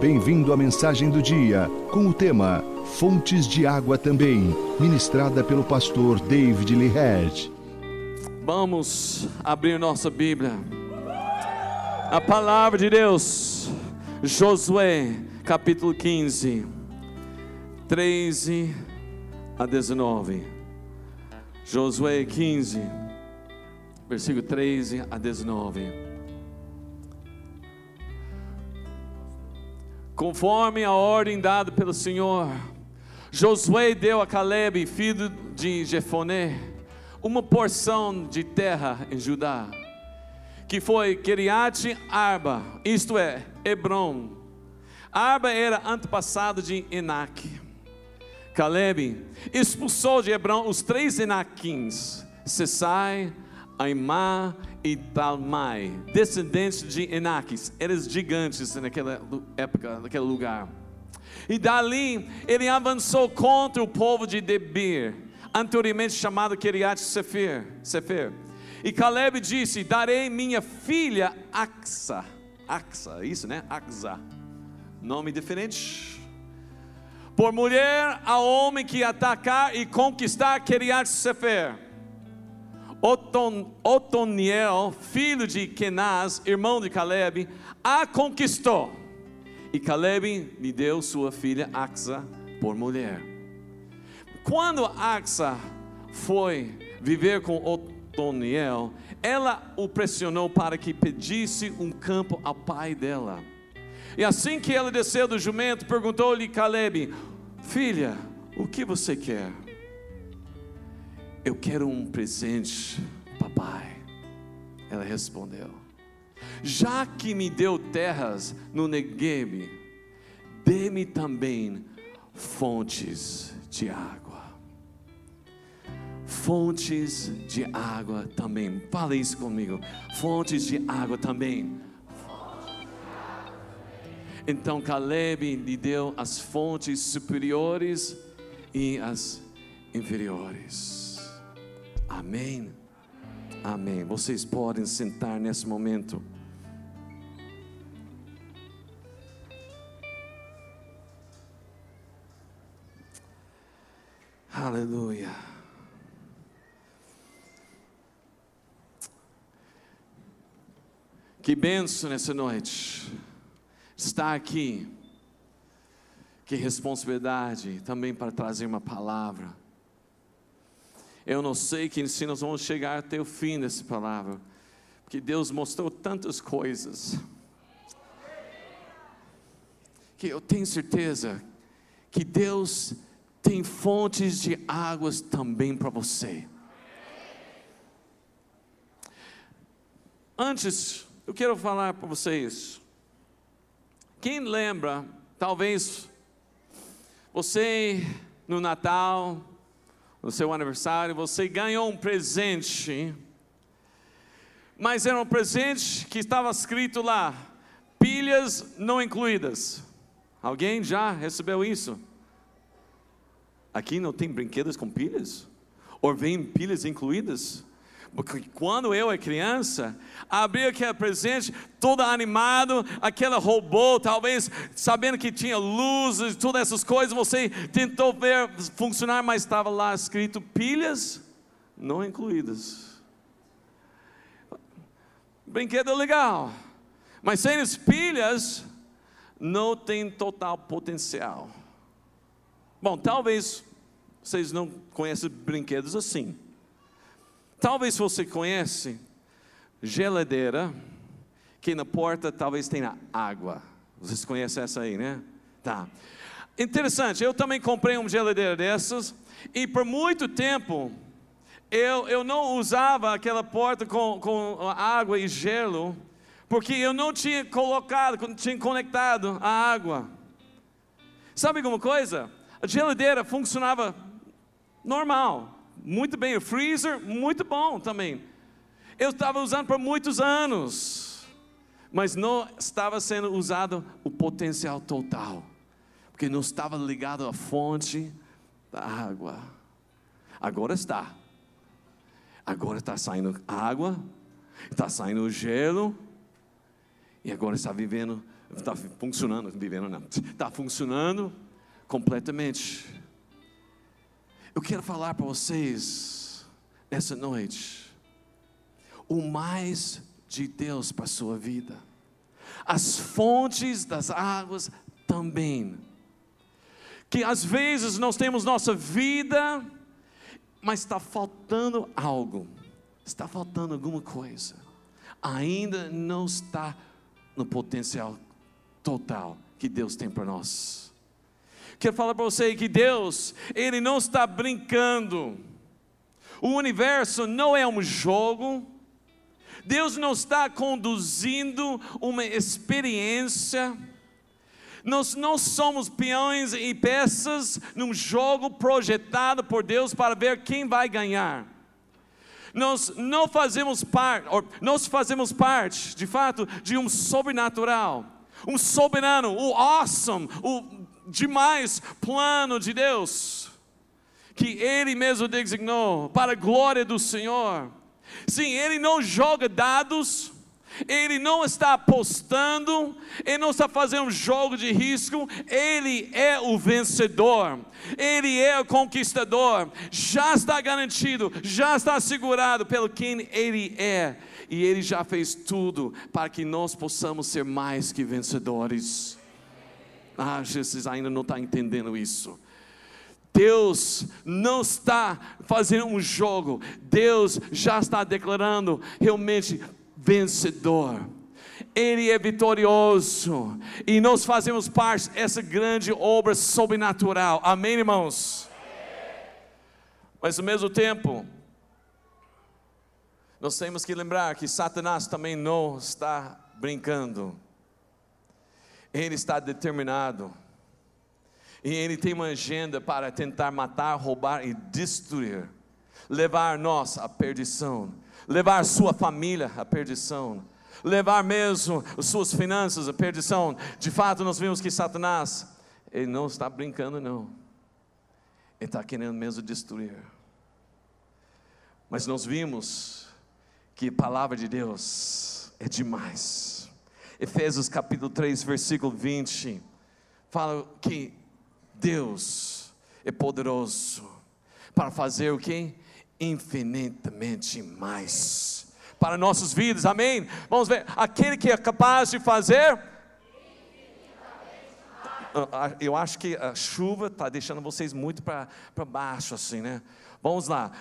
Bem-vindo à mensagem do dia, com o tema Fontes de Água também, ministrada pelo pastor David Hertz. Vamos abrir nossa Bíblia. A palavra de Deus, Josué, capítulo 15, 13 a 19. Josué 15, versículo 13 a 19. Conforme a ordem dada pelo Senhor, Josué deu a Caleb, filho de Jefoné, uma porção de terra em Judá, que foi Kiriat Arba, isto é, Hebron. Arba era antepassado de Enac. Caleb expulsou de Hebron os três Enaquins, Sessai, Aimá e Talmai, descendentes de Enaques, eram gigantes naquela época, naquele lugar. E dali ele avançou contra o povo de Debir, anteriormente chamado Kiriat Sefer, Sefer. E Caleb disse: Darei minha filha Axa, Axa, isso né? Axa, nome diferente. Por mulher a homem que atacar e conquistar Kiriat Sefer Oton, Otoniel, filho de Kenaz, irmão de Caleb, a conquistou. E Caleb lhe deu sua filha Axa por mulher. Quando Axa foi viver com Otoniel, ela o pressionou para que pedisse um campo ao pai dela. E assim que ela desceu do jumento, perguntou-lhe Caleb: Filha, o que você quer? Eu quero um presente, papai. Ela respondeu: Já que me deu terras no Negueb, dê-me também fontes de água. Fontes de água também. Fala isso comigo. Fontes de água também. Então Caleb lhe deu as fontes superiores e as inferiores. Amém. Amém. Vocês podem sentar nesse momento. Aleluia. Que benção nessa noite. Estar aqui. Que responsabilidade também para trazer uma palavra eu não sei que se nós vamos chegar até o fim dessa palavra, porque Deus mostrou tantas coisas, que eu tenho certeza que Deus tem fontes de águas também para você. Antes, eu quero falar para vocês. Quem lembra, talvez você no Natal, no seu aniversário, você ganhou um presente, mas era um presente que estava escrito lá: pilhas não incluídas. Alguém já recebeu isso? Aqui não tem brinquedos com pilhas? Ou vem pilhas incluídas? Quando eu era criança, abria aquele presente todo animado, aquele robô, talvez sabendo que tinha luzes, todas essas coisas, você tentou ver funcionar, mas estava lá escrito pilhas não incluídas. Brinquedo legal, mas sem as pilhas não tem total potencial. Bom, talvez vocês não conhecem brinquedos assim. Talvez você conhece geladeira, que na porta talvez tenha água. Vocês conhecem essa aí, né? Tá. Interessante, eu também comprei uma geladeira dessas e por muito tempo eu, eu não usava aquela porta com, com água e gelo, porque eu não tinha colocado, não tinha conectado a água. Sabe alguma coisa? A geladeira funcionava normal, muito bem. O freezer, muito bom também. Eu estava usando por muitos anos, mas não estava sendo usado o potencial total, porque não estava ligado à fonte da água. Agora está. Agora está saindo água, está saindo gelo, E agora está vivendo, está funcionando, vivendo não, está funcionando completamente. Eu quero falar para vocês nessa noite o mais de Deus para a sua vida. As fontes das águas também. Que às vezes nós temos nossa vida, mas está faltando algo, está faltando alguma coisa, ainda não está no potencial total que Deus tem para nós. Quero falar para você que Deus, Ele não está brincando, o universo não é um jogo, Deus não está conduzindo uma experiência, nós não somos peões e peças num jogo projetado por Deus para ver quem vai ganhar. Nós não fazemos parte, nós fazemos parte, de fato, de um sobrenatural, um soberano, o awesome, o demais plano de Deus, que Ele mesmo designou para a glória do Senhor. Sim, Ele não joga dados, ele não está apostando, ele não está fazendo um jogo de risco, ele é o vencedor, ele é o conquistador, já está garantido, já está assegurado pelo quem ele é, e ele já fez tudo para que nós possamos ser mais que vencedores. Ah, Jesus ainda não está entendendo isso. Deus não está fazendo um jogo, Deus já está declarando realmente vencedor. Ele é vitorioso e nós fazemos parte dessa grande obra sobrenatural. Amém, irmãos? Mas ao mesmo tempo, nós temos que lembrar que Satanás também não está brincando. Ele está determinado. E ele tem uma agenda para tentar matar, roubar e destruir, levar nós à perdição levar sua família à perdição, levar mesmo suas finanças à perdição. De fato, nós vimos que Satanás, ele não está brincando, não, ele está querendo mesmo destruir. Mas nós vimos que a palavra de Deus é demais. Efésios capítulo 3, versículo 20, fala que Deus é poderoso para fazer o que? infinitamente mais para nossas vidas, amém? Vamos ver, aquele que é capaz de fazer. Eu acho que a chuva está deixando vocês muito para baixo, assim, né? Vamos lá,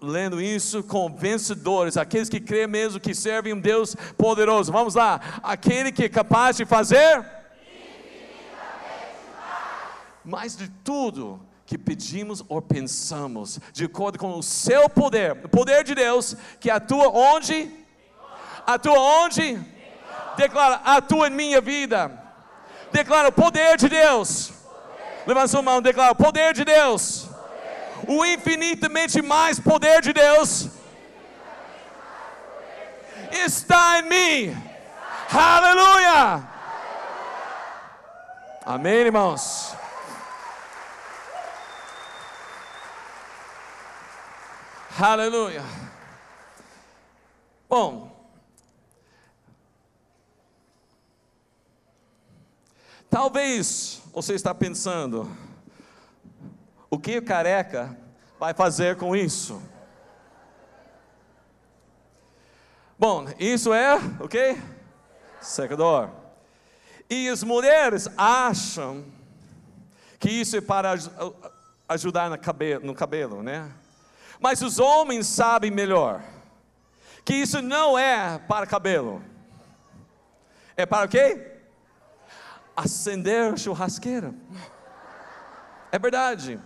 lendo isso com vencedores, aqueles que creem mesmo que servem um Deus poderoso. Vamos lá, aquele que é capaz de fazer. Mais de tudo que pedimos ou pensamos, de acordo com o seu poder, o poder de Deus, que atua onde? Atua onde? Declara, atua em minha vida. Declara o poder de Deus. Levanta sua mão, declara o poder de Deus. O infinitamente mais poder de Deus está em mim. Aleluia! Amém, irmãos. Aleluia. Bom, talvez você está pensando, o que o careca vai fazer com isso? Bom, isso é o que? Secador. E as mulheres acham que isso é para ajudar no cabelo, no cabelo né? Mas os homens sabem melhor que isso não é para cabelo. É para o quê? Acender churrasqueira. É verdade.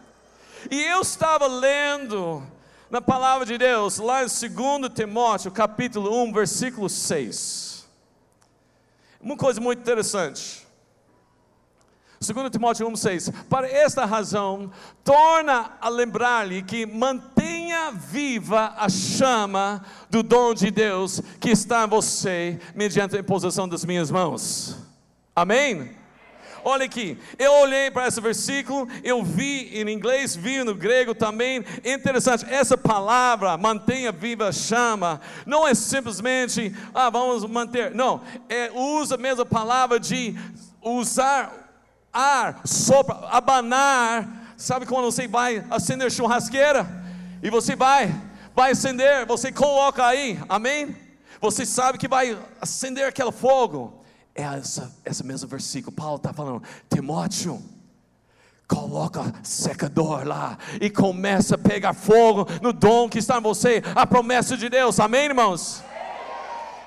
E eu estava lendo na palavra de Deus, lá em 2 Timóteo, capítulo 1, versículo 6. Uma coisa muito interessante. 2 Timóteo 1,6: Para esta razão, torna a lembrar-lhe que mantenha viva a chama do dom de Deus que está em você, mediante a imposição das minhas mãos. Amém? Olha aqui, eu olhei para esse versículo, eu vi em inglês, vi no grego também. Interessante, essa palavra, mantenha viva a chama, não é simplesmente, ah, vamos manter. Não, é, usa a mesma palavra de usar ar, sopra, abanar. Sabe quando você vai acender churrasqueira? E você vai, vai acender, você coloca aí, amém? Você sabe que vai acender aquele fogo é essa, esse mesmo versículo. Paulo está falando, Timóteo, coloca secador lá e começa a pegar fogo no dom que está em você, a promessa de Deus, amém, irmãos?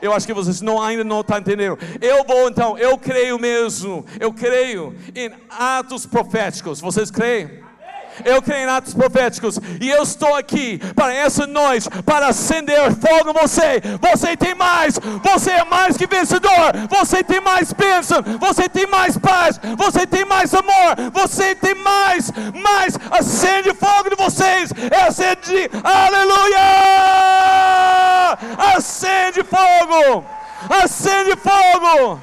Eu acho que vocês não, ainda não estão entendendo. Eu vou então, eu creio mesmo, eu creio em atos proféticos. Vocês creem? Eu creio em atos proféticos. E eu estou aqui para essa noite, para acender fogo em você. Você tem mais. Você é mais que vencedor. Você tem mais bênção. Você tem mais paz. Você tem mais amor. Você tem mais. Mais. Acende fogo de vocês. É acende. Aleluia! Acende fogo. Acende fogo.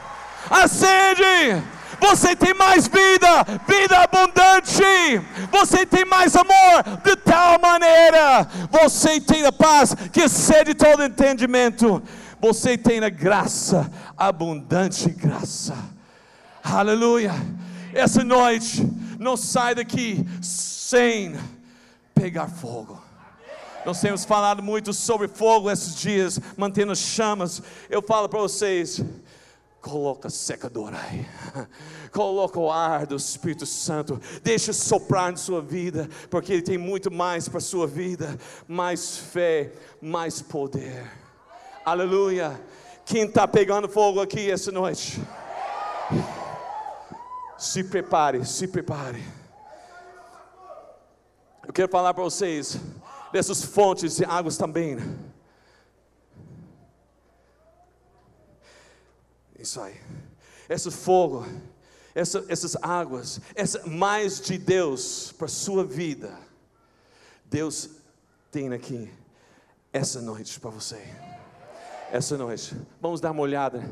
Acende você tem mais vida, vida abundante, você tem mais amor, de tal maneira, você tem a paz que excede todo entendimento, você tem a graça, abundante graça, aleluia. Essa noite, não sai daqui sem pegar fogo. Nós temos falado muito sobre fogo esses dias, mantendo chamas. Eu falo para vocês, Coloca secador aí. Coloca o ar do Espírito Santo. Deixa soprar na sua vida, porque Ele tem muito mais para a sua vida: mais fé, mais poder. Aleluia. Quem está pegando fogo aqui essa noite? Se prepare, se prepare. Eu quero falar para vocês dessas fontes de águas também. Isso aí. Esse fogo, essa, essas águas, essa, mais de Deus para a sua vida. Deus tem aqui essa noite para você. Essa noite. Vamos dar uma olhada.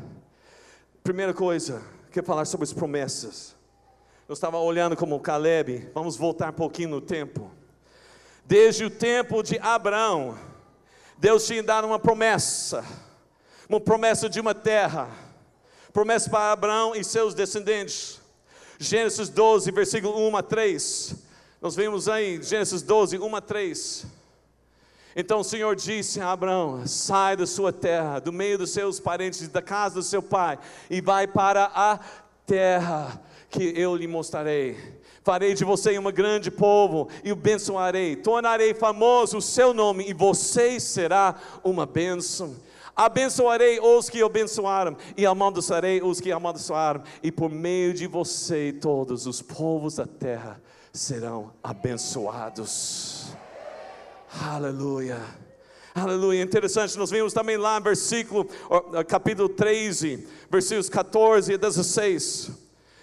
Primeira coisa, quero falar sobre as promessas. Eu estava olhando como Caleb, vamos voltar um pouquinho no tempo. Desde o tempo de Abraão, Deus tinha dado uma promessa, uma promessa de uma terra promessa para Abraão e seus descendentes. Gênesis 12, versículo 1 a 3. Nós vemos aí, Gênesis 12, 1 a 3. Então o Senhor disse a Abraão: Sai da sua terra, do meio dos seus parentes, da casa do seu pai, e vai para a terra que eu lhe mostrarei. Farei de você um grande povo e o abençoarei. Tornarei famoso o seu nome e você será uma bênção. Abençoarei os que abençoaram, e amaldiçoarei os que amaldiçoaram, e por meio de você todos os povos da terra serão abençoados. Aleluia. Aleluia, interessante, nós vimos também lá, versículo, capítulo 13, versículos 14 e 16.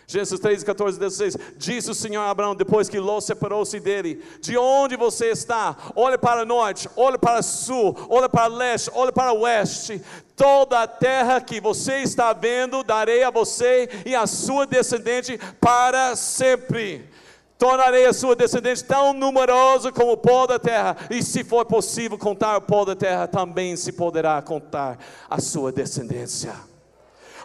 Gênesis 3, 14, 16. Disse o Senhor a Abraão, depois que Ló separou-se dele: De onde você está? Olhe para o norte, olhe para o sul, olhe para o leste, olhe para o oeste. Toda a terra que você está vendo, darei a você e a sua descendente para sempre. Tornarei a sua descendente tão numerosa como o pó da terra, e se for possível contar o pó da terra, também se poderá contar a sua descendência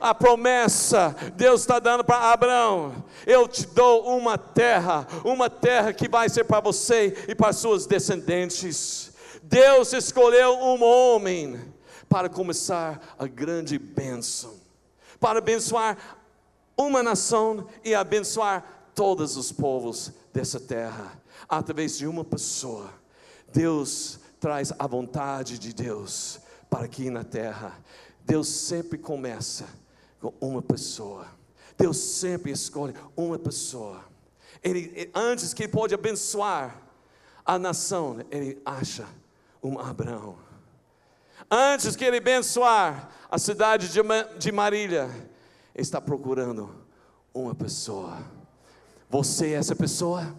a promessa Deus está dando para Abraão: eu te dou uma terra, uma terra que vai ser para você e para suas descendentes. Deus escolheu um homem para começar a grande bênção, para abençoar uma nação e abençoar todos os povos dessa terra, através de uma pessoa. Deus traz a vontade de Deus para aqui na terra. Deus sempre começa com uma pessoa. Deus sempre escolhe uma pessoa. Ele, antes que ele pode abençoar a nação, ele acha um Abraão. Antes que ele abençoar a cidade de, Marília, ele está procurando uma pessoa. Você é essa pessoa?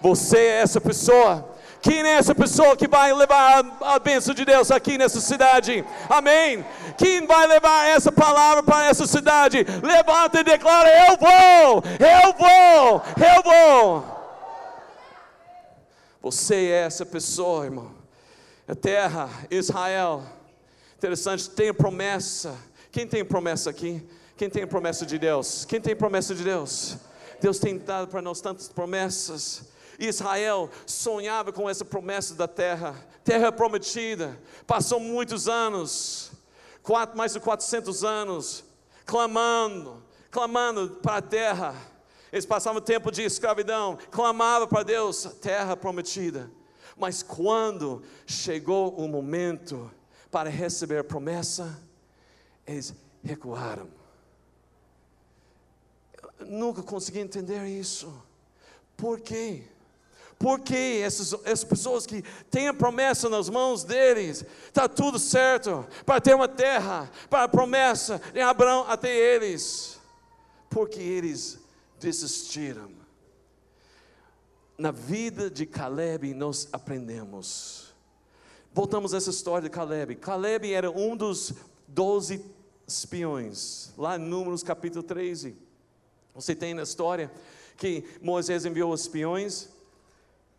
Você é essa pessoa. Quem é essa pessoa que vai levar a, a bênção de Deus aqui nessa cidade? Amém. Quem vai levar essa palavra para essa cidade? Levanta e declara: Eu vou, eu vou, eu vou. Você é essa pessoa, irmão. A terra, Israel. Interessante, tem promessa. Quem tem promessa aqui? Quem tem promessa de Deus? Quem tem promessa de Deus? Deus tem dado para nós tantas promessas. Israel sonhava com essa promessa da terra, terra prometida. Passou muitos anos, quatro, mais de 400 anos, clamando, clamando para a terra. Eles passavam tempo de escravidão, clamavam para Deus, terra prometida. Mas quando chegou o momento para receber a promessa, eles recuaram. Eu nunca consegui entender isso. Por quê? Porque essas, essas pessoas que têm a promessa nas mãos deles, está tudo certo para ter uma terra, para a promessa de Abraão até eles, porque eles desistiram. Na vida de Caleb nós aprendemos. Voltamos a essa história de Caleb. Caleb era um dos doze espiões, lá em Números capítulo 13. Você tem na história que Moisés enviou espiões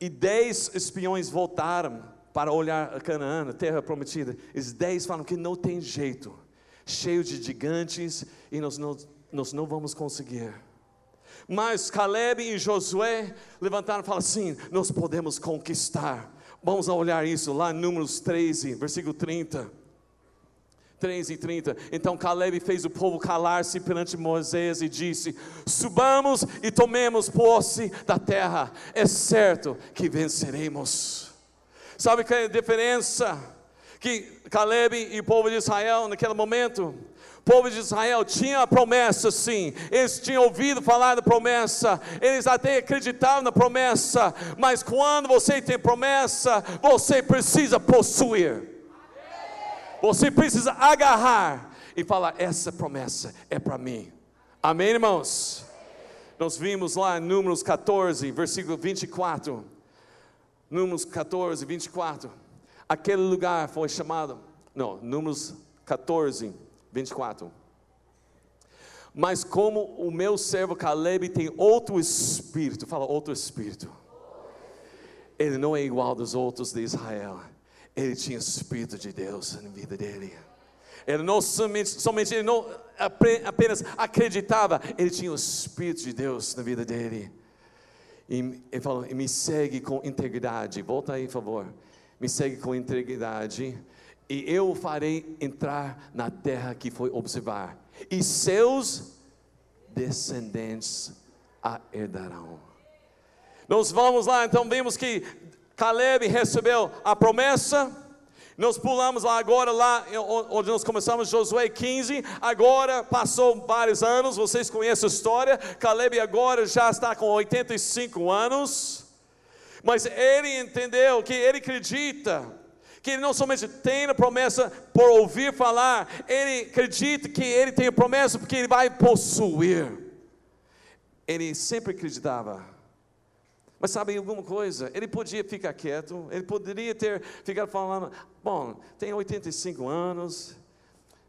e dez espiões voltaram para olhar Canaã, a terra prometida. Os dez falam que não tem jeito, cheio de gigantes, e nós não, nós não vamos conseguir. Mas Caleb e Josué levantaram e falaram assim: nós podemos conquistar. Vamos olhar isso lá em Números 13, versículo 30. 3 e 30. Então Caleb fez o povo calar-se perante Moisés e disse: Subamos e tomemos posse da terra, é certo que venceremos. Sabe qual é a diferença? Que Caleb e o povo de Israel, naquele momento, o povo de Israel tinha a promessa, sim, eles tinham ouvido falar da promessa, eles até acreditavam na promessa, mas quando você tem promessa, você precisa possuir. Você precisa agarrar e falar: essa promessa é para mim. Amém, irmãos? Nós vimos lá em Números 14, versículo 24. Números 14, 24. Aquele lugar foi chamado, não, Números 14, 24. Mas como o meu servo Caleb tem outro espírito, fala outro espírito. Ele não é igual dos outros de Israel ele tinha o Espírito de Deus na vida dele. Ele não somente, somente ele não apenas acreditava, ele tinha o Espírito de Deus na vida dele. E ele falou: me segue com integridade. Volta aí, por favor. Me segue com integridade. E eu farei entrar na terra que foi observar. E seus descendentes a herdarão. Nós vamos lá, então vemos que Caleb recebeu a promessa. Nós pulamos lá agora, lá onde nós começamos, Josué 15. Agora passou vários anos, vocês conhecem a história. Caleb agora já está com 85 anos. Mas ele entendeu que ele acredita que ele não somente tem a promessa por ouvir falar, ele acredita que ele tem a promessa porque ele vai possuir. Ele sempre acreditava mas sabe alguma coisa? Ele podia ficar quieto, ele poderia ter ficado falando: bom, tenho 85 anos,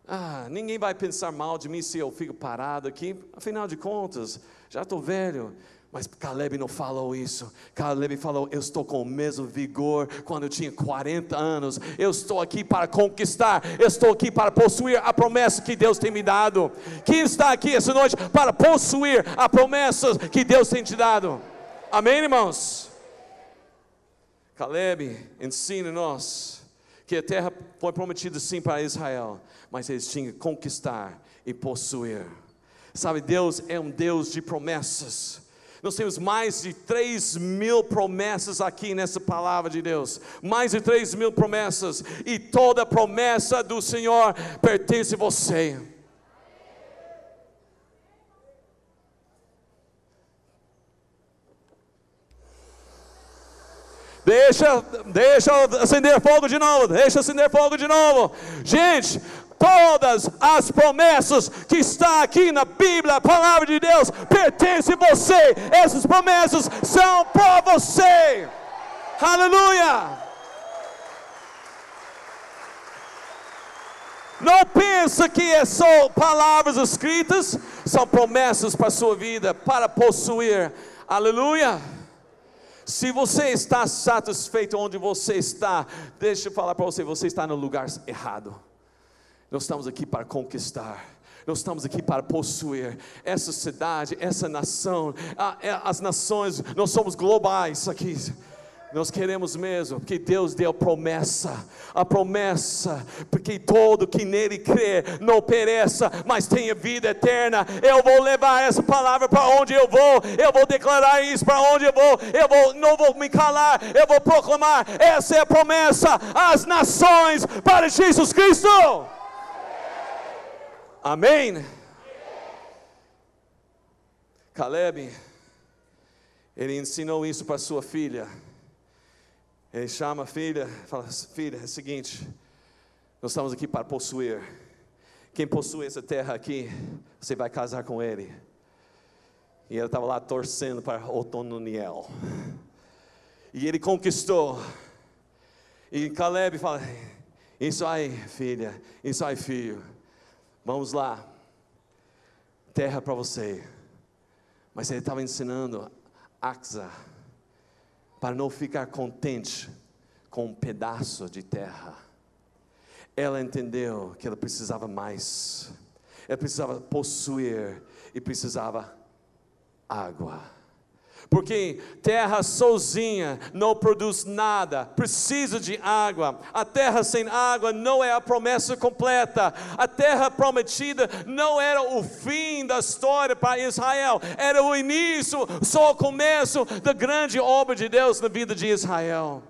ah, ninguém vai pensar mal de mim se eu fico parado aqui, afinal de contas, já estou velho. Mas Caleb não falou isso. Caleb falou: Eu estou com o mesmo vigor quando eu tinha 40 anos. Eu estou aqui para conquistar. Eu estou aqui para possuir a promessa que Deus tem me dado. Quem está aqui essa noite para possuir a promessa que Deus tem te dado? Amém, irmãos? Caleb ensina-nos que a terra foi prometida sim para Israel, mas eles tinham que conquistar e possuir. Sabe, Deus é um Deus de promessas. Nós temos mais de 3 mil promessas aqui nessa palavra de Deus. Mais de 3 mil promessas. E toda promessa do Senhor pertence a você. Deixa, deixa acender fogo de novo. Deixa acender fogo de novo. Gente, todas as promessas que está aqui na Bíblia, a palavra de Deus, pertence a você. Essas promessas são para você. Aleluia! Não pensa que é só palavras escritas, são promessas para a sua vida, para possuir. Aleluia! Se você está satisfeito onde você está, deixa eu falar para você, você está no lugar errado. Nós estamos aqui para conquistar. Nós estamos aqui para possuir essa cidade, essa nação, é, as nações, nós somos globais aqui. Nós queremos mesmo, porque Deus deu promessa, a promessa, porque todo que nele crê não pereça, mas tenha vida eterna. Eu vou levar essa palavra para onde eu vou, eu vou declarar isso para onde eu vou, eu vou, não vou me calar, eu vou proclamar. Essa é a promessa às nações para Jesus Cristo. Amém. Caleb, ele ensinou isso para sua filha. Ele chama a filha, fala: Filha, é o seguinte, nós estamos aqui para possuir. Quem possui essa terra aqui, você vai casar com ele. E ela estava lá torcendo para Otoniel. E ele conquistou. E Caleb fala: Isso aí, filha, isso aí, filho. Vamos lá, terra para você. Mas ele estava ensinando Axa para não ficar contente com um pedaço de terra. Ela entendeu que ela precisava mais, ela precisava possuir e precisava água porque terra sozinha não produz nada, precisa de água. A terra sem água não é a promessa completa. A terra prometida não era o fim da história para Israel, era o início, só o começo da grande obra de Deus na vida de Israel.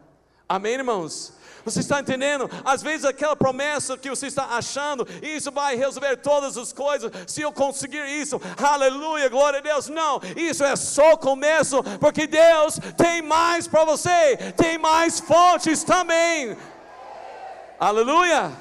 Amém, irmãos? Você está entendendo? Às vezes aquela promessa que você está achando, isso vai resolver todas as coisas, se eu conseguir isso, aleluia, glória a Deus. Não, isso é só começo, porque Deus tem mais para você, tem mais fontes também. Aleluia.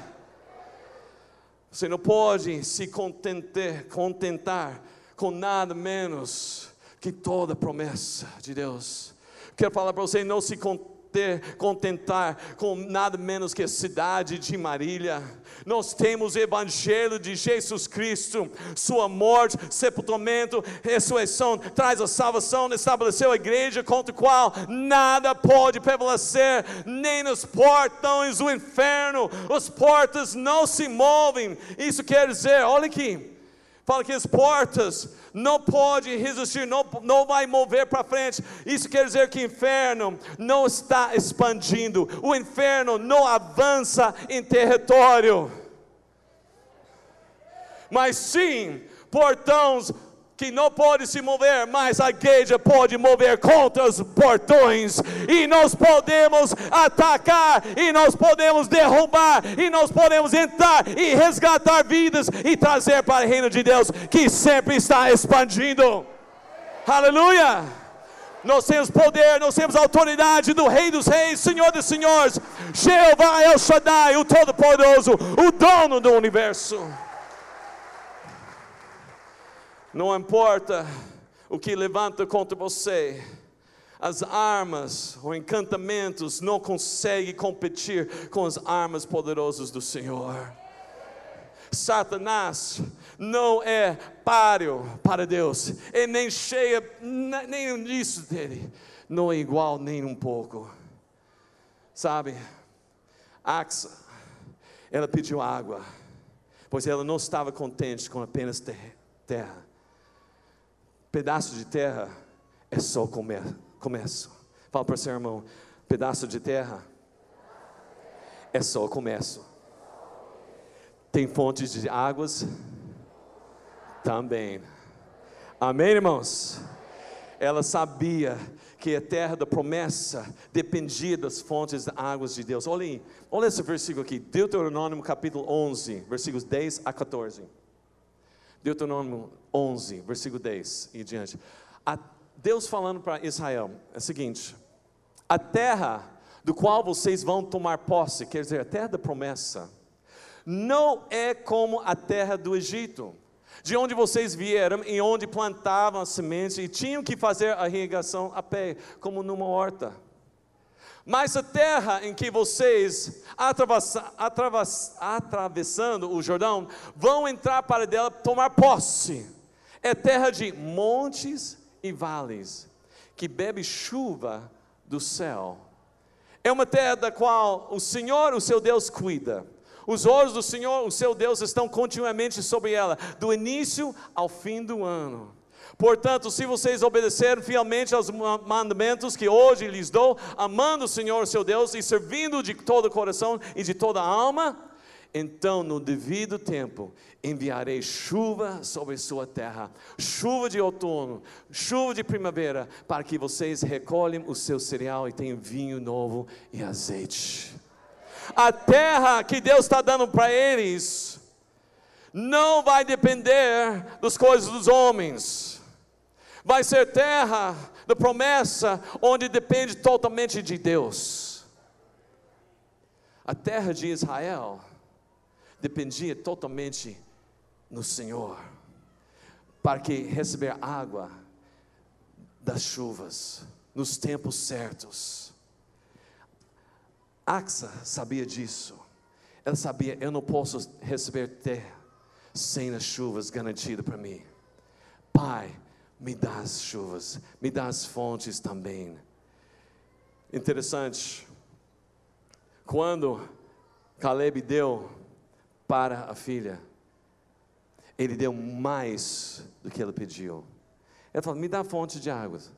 Você não pode se contentar, contentar com nada menos que toda promessa de Deus. Quero falar para você, não se contentar ter, contentar com nada menos que a cidade de Marília. Nós temos o Evangelho de Jesus Cristo, Sua morte, sepultamento, ressurreição, traz a salvação, estabeleceu a igreja contra a qual nada pode prevalecer, nem nos portões do inferno, as portas não se movem. Isso quer dizer, olha aqui, fala que as portas não pode resistir, não, não vai mover para frente. Isso quer dizer que o inferno não está expandindo, o inferno não avança em território, mas sim portões que não pode se mover, mas a igreja pode mover contra os portões, e nós podemos atacar, e nós podemos derrubar, e nós podemos entrar e resgatar vidas e trazer para o reino de Deus que sempre está expandindo. Aleluia! Nós temos poder, nós temos autoridade do Rei dos Reis, Senhor dos Senhores, Jeová El Shaddai, o Todo-Poderoso, o dono do universo. Não importa o que levanta contra você, as armas ou encantamentos não conseguem competir com as armas poderosas do Senhor. Satanás não é páreo para Deus, e nem cheia, nem isso dele, não é igual nem um pouco. Sabe, Axa, ela pediu água, pois ela não estava contente com apenas terra Pedaço de terra é só comer, começo. Fala para o seu irmão: pedaço de terra é só o começo. Tem fontes de águas também. Amém, irmãos? Ela sabia que a terra da promessa dependia das fontes de águas de Deus. Olha aí, olha esse versículo aqui, Deuteronômio capítulo 11, versículos 10 a 14. Deuteronômio 11, versículo 10 e diante. A Deus falando para Israel é o seguinte: a terra do qual vocês vão tomar posse, quer dizer, a terra da promessa, não é como a terra do Egito, de onde vocês vieram e onde plantavam as sementes e tinham que fazer a irrigação a pé, como numa horta. Mas a terra em que vocês, atravessando o Jordão, vão entrar para dela tomar posse, é terra de montes e vales, que bebe chuva do céu. É uma terra da qual o Senhor, o seu Deus, cuida. Os olhos do Senhor, o seu Deus, estão continuamente sobre ela, do início ao fim do ano. Portanto, se vocês obedecerem fielmente aos mandamentos que hoje lhes dou, amando o Senhor seu Deus e servindo de todo o coração e de toda a alma, então no devido tempo enviarei chuva sobre sua terra, chuva de outono, chuva de primavera, para que vocês recolhem o seu cereal e tenham vinho novo e azeite. A terra que Deus está dando para eles não vai depender das coisas dos homens vai ser terra da promessa, onde depende totalmente de Deus. A terra de Israel dependia totalmente no Senhor, para que receber água das chuvas nos tempos certos. Axa sabia disso. Ela sabia, eu não posso receber terra sem as chuvas garantidas para mim. Pai, me dá as chuvas, me dá as fontes também. Interessante, quando Caleb deu para a filha, ele deu mais do que ela pediu. Ele falou: Me dá fonte de águas.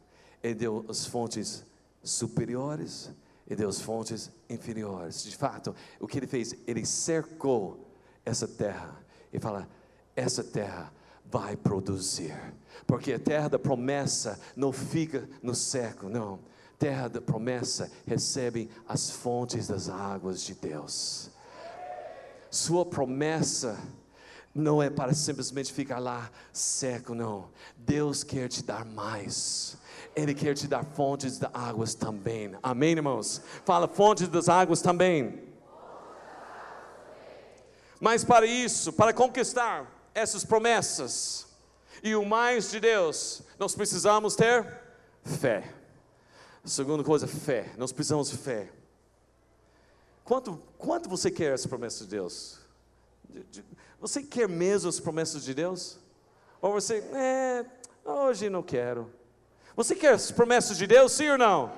Ele deu as fontes superiores e deu as fontes inferiores. De fato, o que ele fez? Ele cercou essa terra e fala: Essa terra vai produzir. Porque a terra da promessa não fica no seco, não. Terra da promessa recebe as fontes das águas de Deus. Sua promessa não é para simplesmente ficar lá seco, não. Deus quer te dar mais. Ele quer te dar fontes de águas também. Amém, irmãos? Fala, fontes das águas também. Mas para isso, para conquistar essas promessas e o mais de Deus, nós precisamos ter fé. Segunda coisa, fé. Nós precisamos de fé. Quanto, quanto você quer as promessas de Deus? Você quer mesmo as promessas de Deus? Ou você, é, hoje não quero. Você quer as promessas de Deus, sim ou não?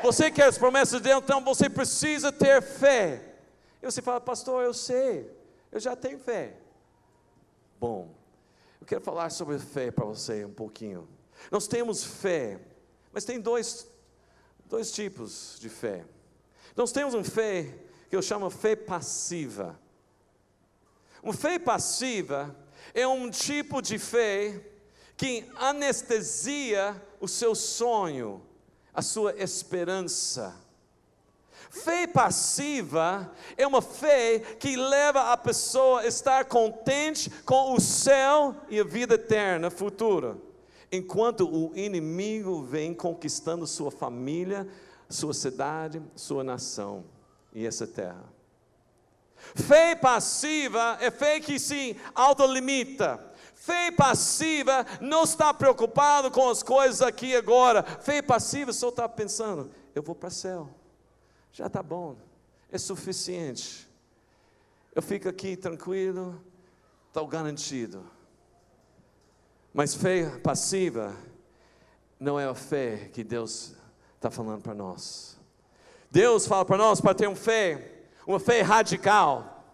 Você quer as promessas de Deus, então você precisa ter fé. E você fala, pastor, eu sei, eu já tenho fé. Bom, eu quero falar sobre fé para você um pouquinho. Nós temos fé, mas tem dois, dois tipos de fé. Nós temos uma fé que eu chamo fé passiva. Uma fé passiva é um tipo de fé que anestesia o seu sonho, a sua esperança Fé passiva é uma fé que leva a pessoa a estar contente com o céu e a vida eterna futura, enquanto o inimigo vem conquistando sua família, sua cidade, sua nação e essa terra. Fé passiva é fé que se autolimita. Fé passiva não está preocupado com as coisas aqui e agora. Fé passiva só está pensando: eu vou para o céu já está bom, é suficiente. Eu fico aqui tranquilo, estou garantido. Mas fé passiva não é a fé que Deus está falando para nós. Deus fala para nós para ter uma fé, uma fé radical,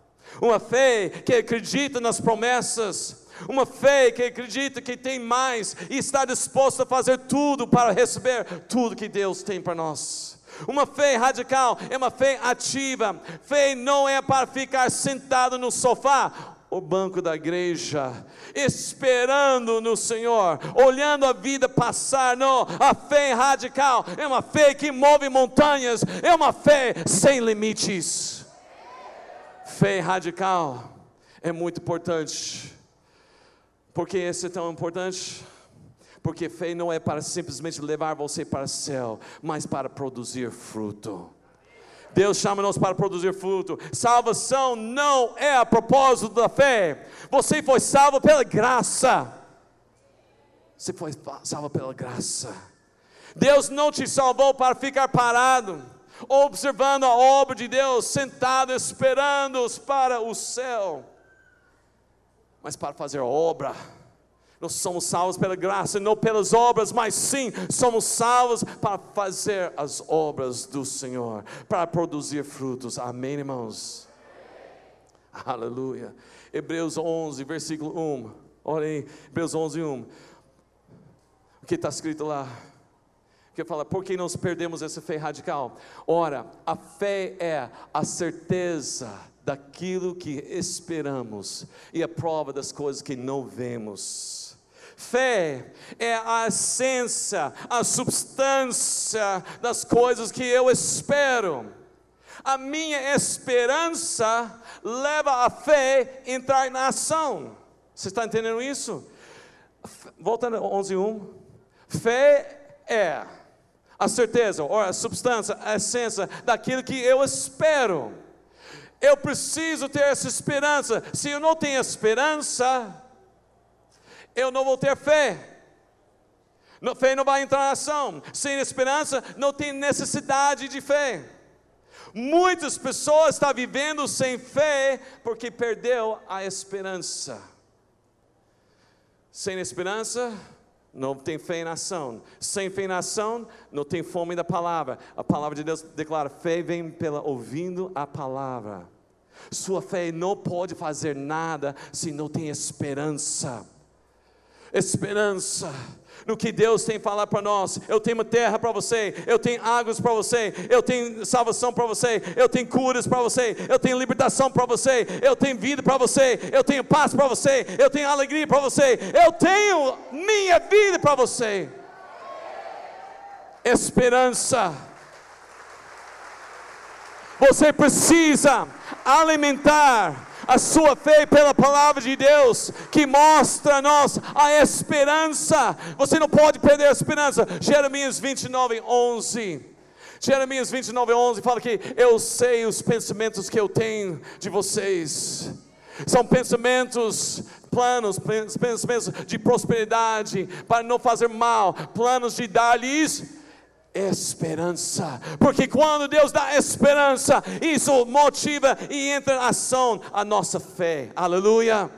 uma fé que acredita nas promessas, uma fé que acredita que tem mais e está disposto a fazer tudo para receber tudo que Deus tem para nós. Uma fé radical é uma fé ativa. Fé não é para ficar sentado no sofá, o banco da igreja, esperando no Senhor, olhando a vida passar. Não, a fé radical é uma fé que move montanhas, é uma fé sem limites. Fé radical é muito importante. Por que esse é tão importante? Porque fé não é para simplesmente levar você para o céu, mas para produzir fruto. Deus chama-nos para produzir fruto. Salvação não é a propósito da fé. Você foi salvo pela graça. Você foi salvo pela graça. Deus não te salvou para ficar parado, observando a obra de Deus, sentado esperando-os para o céu, mas para fazer a obra nós somos salvos pela graça, não pelas obras, mas sim somos salvos para fazer as obras do Senhor, para produzir frutos. Amém, irmãos? Aleluia. Hebreus 11, versículo 1. Olha aí, Hebreus 11, 1. O que está escrito lá? que fala, por que nós perdemos essa fé radical? Ora, a fé é a certeza daquilo que esperamos e a prova das coisas que não vemos. Fé é a essência, a substância das coisas que eu espero. A minha esperança leva a fé a entrar na ação. Você está entendendo isso? Voltando 11.1. Fé é a certeza, ou a substância, a essência daquilo que eu espero. Eu preciso ter essa esperança. Se eu não tenho esperança, eu não vou ter fé. Fé não vai entrar na ação. Sem esperança, não tem necessidade de fé. Muitas pessoas estão vivendo sem fé porque perdeu a esperança. Sem esperança, não tem fé na ação. Sem fé na ação, não tem fome da palavra. A palavra de Deus declara: fé vem pela ouvindo a palavra. Sua fé não pode fazer nada se não tem esperança esperança no que Deus tem falar para nós. Eu tenho terra para você, eu tenho águas para você, eu tenho salvação para você, eu tenho curas para você, eu tenho libertação para você, eu tenho vida para você, eu tenho paz para você, eu tenho alegria para você, eu tenho minha vida para você. Esperança. Você precisa alimentar a sua fé pela palavra de Deus, que mostra a nós a esperança. Você não pode perder a esperança. Jeremias 29, 11. Jeremias 29, 11 fala que eu sei os pensamentos que eu tenho de vocês. São pensamentos planos, pensamentos de prosperidade, para não fazer mal, planos de dar-lhes esperança, porque quando Deus dá esperança, isso motiva e entra em ação a nossa fé, aleluia.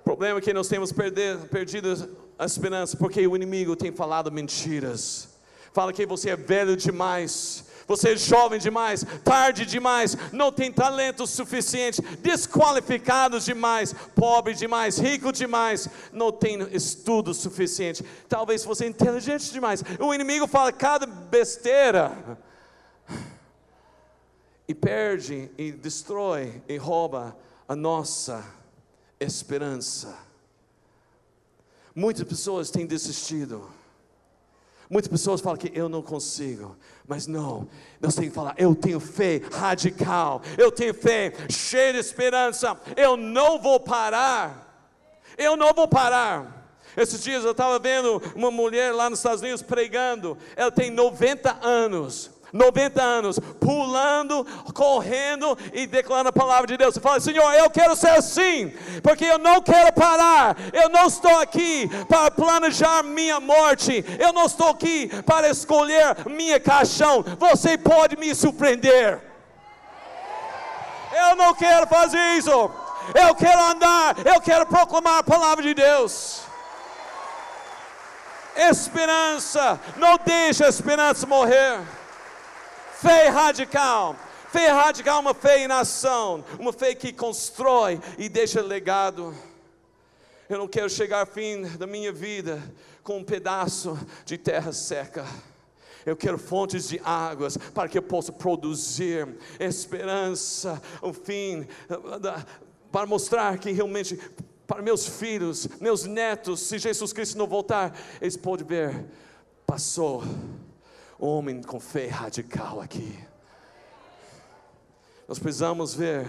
O problema é que nós temos perder, perdido a esperança, porque o inimigo tem falado mentiras, fala que você é velho demais, você é jovem demais, tarde demais, não tem talento suficiente, desqualificado demais, pobre demais, rico demais, não tem estudo suficiente. Talvez você é inteligente demais. O inimigo fala cada besteira e perde e destrói e rouba a nossa esperança. Muitas pessoas têm desistido. Muitas pessoas falam que eu não consigo, mas não, nós temos que falar: eu tenho fé radical, eu tenho fé cheia de esperança, eu não vou parar, eu não vou parar. Esses dias eu estava vendo uma mulher lá nos Estados Unidos pregando, ela tem 90 anos, 90 anos, pulando, correndo e declarando a palavra de Deus. Você fala, Senhor, eu quero ser assim, porque eu não quero parar, eu não estou aqui para planejar minha morte, eu não estou aqui para escolher minha caixão. Você pode me surpreender. Eu não quero fazer isso. Eu quero andar, eu quero proclamar a palavra de Deus. Esperança, não deixe a esperança morrer. Fé radical. Fé radical é uma fé em ação, uma fé que constrói e deixa legado. Eu não quero chegar ao fim da minha vida com um pedaço de terra seca. Eu quero fontes de águas para que eu possa produzir esperança, o fim, para mostrar que realmente para meus filhos, meus netos, se Jesus Cristo não voltar, eles podem ver, passou homem com fé radical aqui. Nós precisamos ver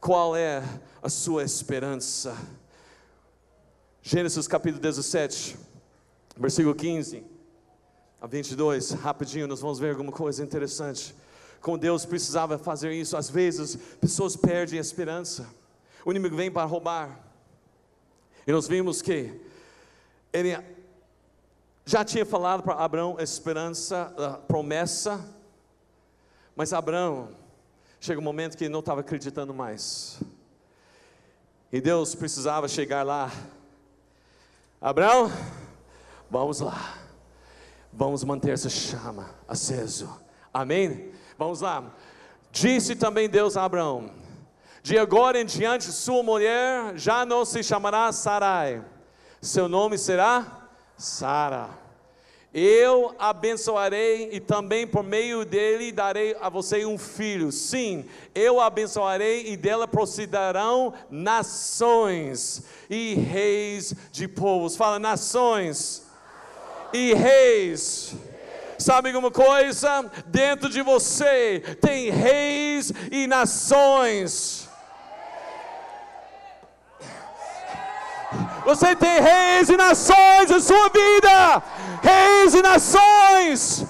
qual é a sua esperança. Gênesis capítulo 17, versículo 15 a 22, rapidinho, nós vamos ver alguma coisa interessante. como Deus precisava fazer isso. Às vezes, pessoas perdem a esperança. O inimigo vem para roubar. E nós vimos que ele já tinha falado para Abraão esperança, a promessa, mas Abraão chega um momento que não estava acreditando mais. E Deus precisava chegar lá. Abraão, vamos lá. Vamos manter essa chama aceso. Amém? Vamos lá. Disse também Deus a Abraão: De agora em diante, sua mulher já não se chamará Sarai, seu nome será Sara. Eu abençoarei e também por meio dele darei a você um filho. Sim, eu abençoarei e dela procederão nações e reis de povos. Fala nações e reis. Sabe alguma coisa? Dentro de você tem reis e nações. Você tem reis e nações em sua vida. Reis e nações.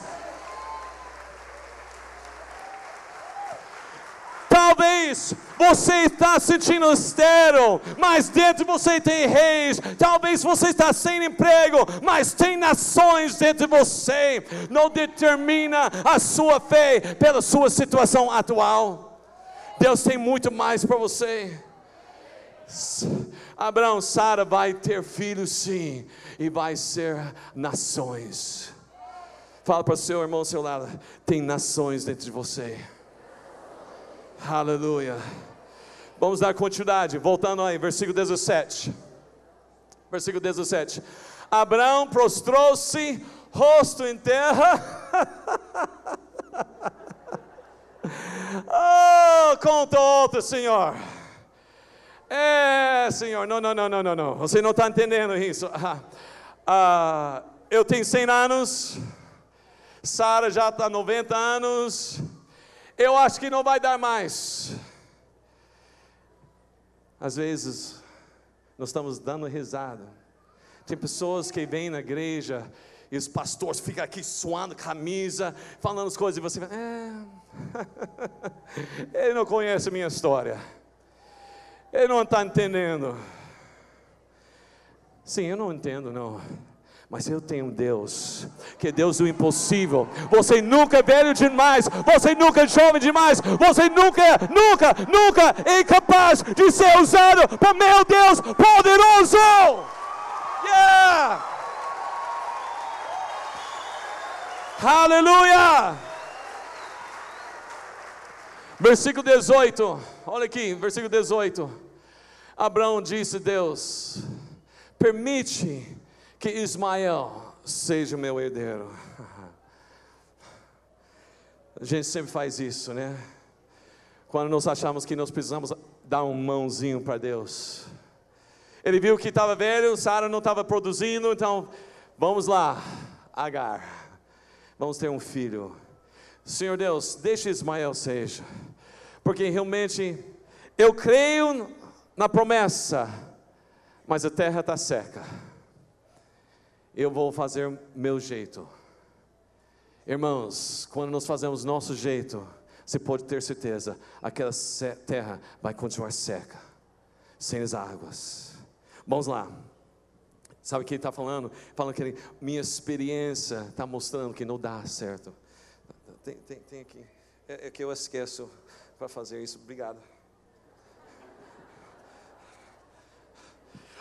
Talvez você está sentindo estéril, mas dentro de você tem reis. Talvez você está sem emprego, mas tem nações dentro de você. Não determina a sua fé pela sua situação atual. Deus tem muito mais para você. Abraão, Sara vai ter filhos sim, e vai ser nações. Fala para o seu irmão ao seu lado: tem nações dentro de você. Aleluia. Vamos dar continuidade, voltando aí, versículo 17. Versículo 17. Abraão prostrou-se, rosto em terra. oh, conta outro, Senhor. É, Senhor, não, não, não, não, não, não. Você não está entendendo isso. Ah, ah, eu tenho 100 anos, Sara já está 90 anos. Eu acho que não vai dar mais. Às vezes, nós estamos dando risada. Tem pessoas que vêm na igreja e os pastores ficam aqui suando camisa, falando as coisas e você fala, é, ele não conhece a minha história. Ele não está entendendo. Sim, eu não entendo, não. Mas eu tenho Deus, que é Deus do impossível. Você nunca é velho demais, você nunca é jovem demais, você nunca, nunca, nunca é incapaz de ser usado por meu Deus poderoso. Yeah! Aleluia! Versículo 18, olha aqui, versículo 18. Abraão disse: Deus, permite que Ismael seja o meu herdeiro. A gente sempre faz isso, né? Quando nós achamos que nós precisamos dar um mãozinho para Deus. Ele viu que estava velho, Sara não estava produzindo, então vamos lá, Agar, vamos ter um filho. Senhor Deus, deixe Ismael seja, porque realmente eu creio na promessa, mas a terra está seca. Eu vou fazer meu jeito. Irmãos, quando nós fazemos nosso jeito, você pode ter certeza, aquela terra vai continuar seca, sem as águas. Vamos lá. Sabe o que ele está falando? Falando que ele, minha experiência está mostrando que não dá certo. Tem, tem, tem aqui. É, é que eu esqueço para fazer isso. Obrigado.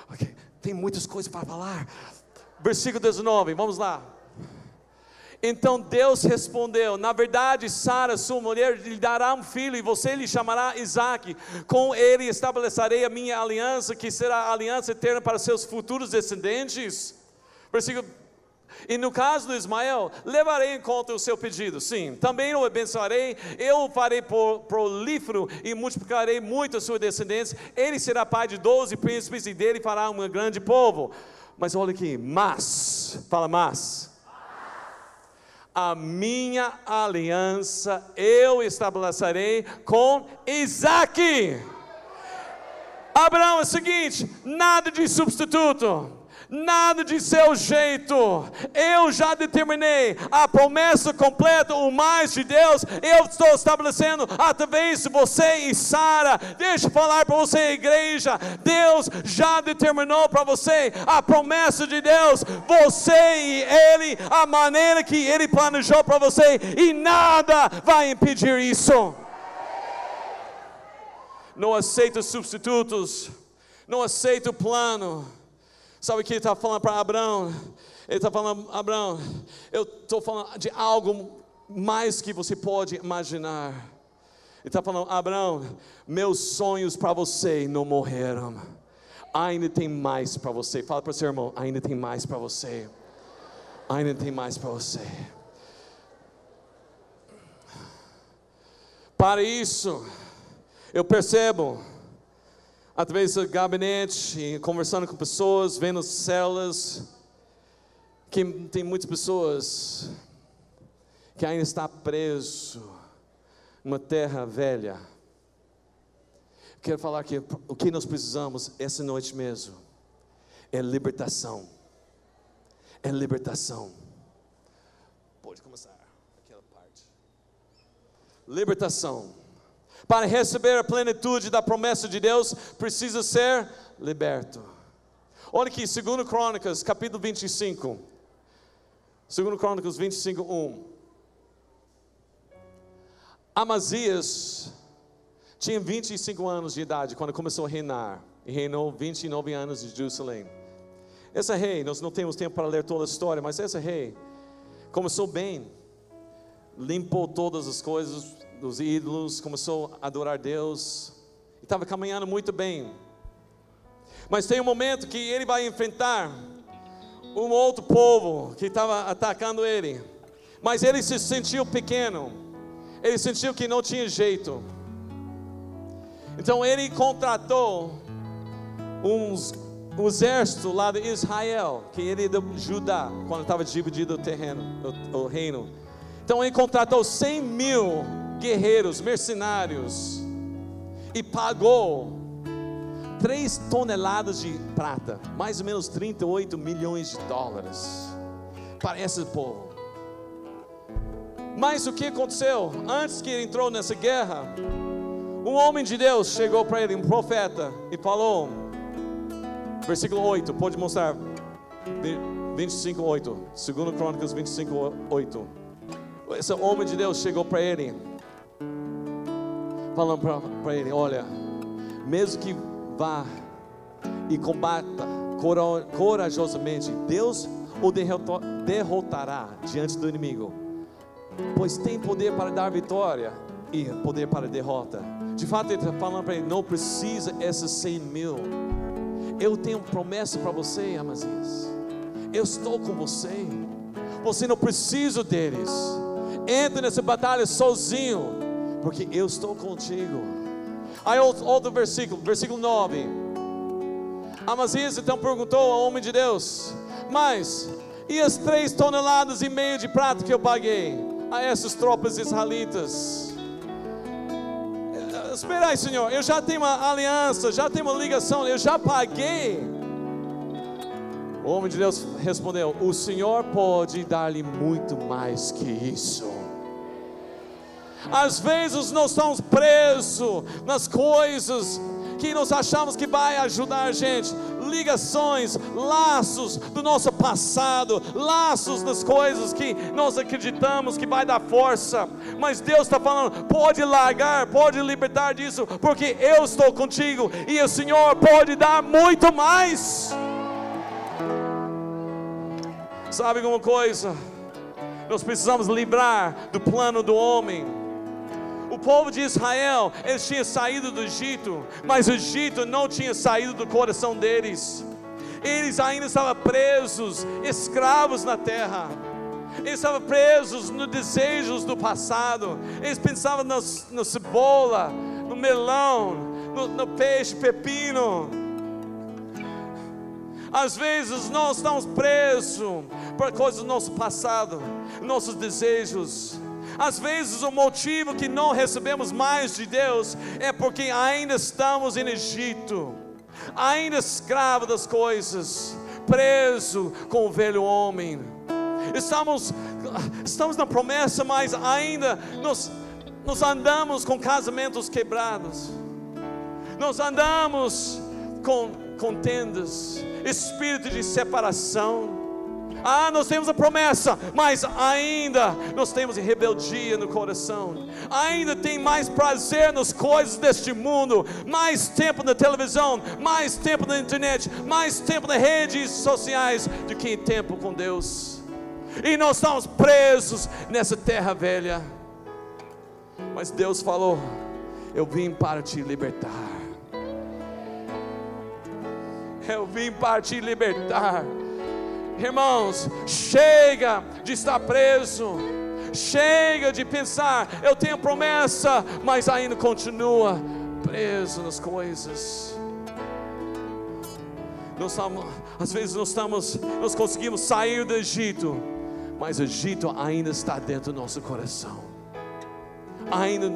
Ok. Tem muitas coisas para falar. Versículo 19, vamos lá. Então Deus respondeu: Na verdade, Sara, sua mulher, lhe dará um filho, e você lhe chamará Isaac. Com ele estabelecerei a minha aliança, que será a aliança eterna para seus futuros descendentes. Versículo e no caso do Ismael, levarei em conta o seu pedido, sim. Também o abençoarei, eu o farei prolífero e multiplicarei muito a sua descendência. Ele será pai de doze príncipes e dele fará um grande povo. Mas olha aqui, mas, fala mas. A minha aliança eu estabelecerei com Isaac. Abraão é o seguinte: nada de substituto nada de seu jeito. Eu já determinei a promessa completa, o mais de Deus, eu estou estabelecendo através de você e Sara. Deixa eu falar para você, igreja. Deus já determinou para você a promessa de Deus, você e Ele, a maneira que Ele planejou para você, e nada vai impedir isso. Não aceita substitutos, não aceita o plano Sabe o que ele está falando para Abraão? Ele está falando, Abraão, eu estou falando de algo mais que você pode imaginar. Ele está falando, Abraão, meus sonhos para você não morreram. Ainda tem mais para você. Fala para o seu irmão, ainda tem mais para você. Ainda tem mais para você. Para isso, eu percebo através do gabinete, conversando com pessoas, vendo células, que tem muitas pessoas que ainda está preso numa terra velha. Quero falar que o que nós precisamos essa noite mesmo é libertação. É libertação. Pode começar aquela parte. Libertação. Para receber a plenitude da promessa de Deus, precisa ser liberto. Olha aqui, 2 Crônicas, capítulo 25. 2 Crônicas 25, 1. Amazias tinha 25 anos de idade quando começou a reinar. E reinou 29 anos em Jerusalém. Esse rei, nós não temos tempo para ler toda a história, mas esse rei começou bem, limpou todas as coisas, dos ídolos, começou a adorar Deus, estava caminhando muito bem. Mas tem um momento que ele vai enfrentar um outro povo que estava atacando ele. Mas ele se sentiu pequeno, ele sentiu que não tinha jeito. Então ele contratou uns, um exército lá de Israel, que ele de Judá, quando estava dividido o terreno, o, o reino. Então ele contratou 100 mil guerreiros, mercenários, e pagou três toneladas de prata, mais ou menos 38 milhões de dólares, para esse povo. Mas o que aconteceu? Antes que ele entrou nessa guerra, um homem de Deus chegou para ele, um profeta, e falou, versículo 8, pode mostrar, 25, 8, 2 Crônicas 25, 8. Esse homem de Deus chegou para ele falando para ele: Olha, mesmo que vá e combata corajosamente, Deus o derrotará diante do inimigo, pois tem poder para dar vitória e poder para derrota. De fato, ele está falando para ele: não precisa esses 100 mil. Eu tenho promessa para você, Amazias. Eu estou com você. Você não precisa deles. Entre nessa batalha sozinho porque eu estou contigo. Aí outro versículo, versículo 9. Amazias então perguntou ao homem de Deus: Mas e as três toneladas e meio de prata que eu paguei a essas tropas israelitas? Espera aí, Senhor, eu já tenho uma aliança, já tenho uma ligação, eu já paguei. O homem de Deus respondeu: O Senhor pode dar-lhe muito mais que isso. Às vezes nós estamos presos nas coisas que nós achamos que vai ajudar a gente, ligações, laços do nosso passado, laços das coisas que nós acreditamos que vai dar força, mas Deus está falando: pode largar, pode libertar disso, porque eu estou contigo e o Senhor pode dar muito mais. Sabe alguma coisa? Nós precisamos livrar do plano do homem o povo de Israel, eles tinham saído do Egito, mas o Egito não tinha saído do coração deles. Eles ainda estavam presos, escravos na terra. Eles estavam presos nos desejos do passado. Eles pensavam na, cebola, no melão, no, no peixe, pepino. Às vezes nós estamos presos por coisas do nosso passado, nossos desejos. Às vezes o motivo que não recebemos mais de Deus é porque ainda estamos em Egito, ainda escravo das coisas. presos com o velho homem. Estamos, estamos na promessa, mas ainda nos, nos andamos com casamentos quebrados. Nós andamos com contendas, espírito de separação ah, nós temos a promessa, mas ainda nós temos rebeldia no coração. Ainda tem mais prazer nas coisas deste mundo, mais tempo na televisão, mais tempo na internet, mais tempo nas redes sociais do que tempo com Deus. E nós estamos presos nessa terra velha. Mas Deus falou: Eu vim para te libertar. Eu vim para te libertar. Irmãos, chega de estar preso. Chega de pensar, eu tenho promessa, mas ainda continua preso nas coisas. Nós estamos, às vezes nós estamos, nós conseguimos sair do Egito, mas o Egito ainda está dentro do nosso coração. Ainda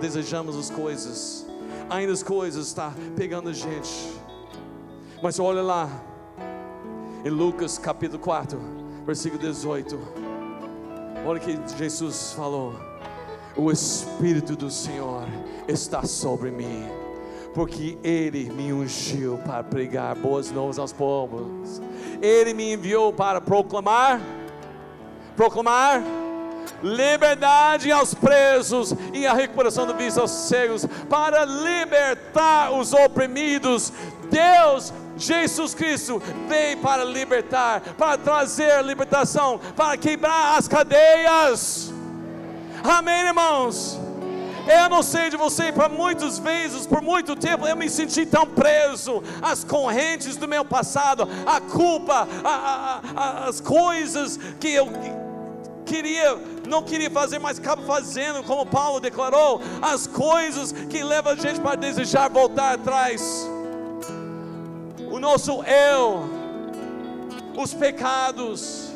desejamos as coisas, ainda as coisas estão pegando a gente. Mas olha lá, em Lucas capítulo 4, versículo 18. Olha que Jesus falou: O Espírito do Senhor está sobre mim, porque Ele me ungiu para pregar boas novas aos povos. Ele me enviou para proclamar, proclamar liberdade aos presos e a recuperação da vista aos cegos, para libertar os oprimidos. Deus Jesus Cristo veio para libertar, para trazer libertação, para quebrar as cadeias. Amém, irmãos? Eu não sei de você, para muitas vezes, por muito tempo, eu me senti tão preso às correntes do meu passado, a culpa, a, a, as coisas que eu queria, não queria fazer, mas acaba fazendo, como Paulo declarou, as coisas que levam a gente para desejar voltar atrás o nosso eu, os pecados,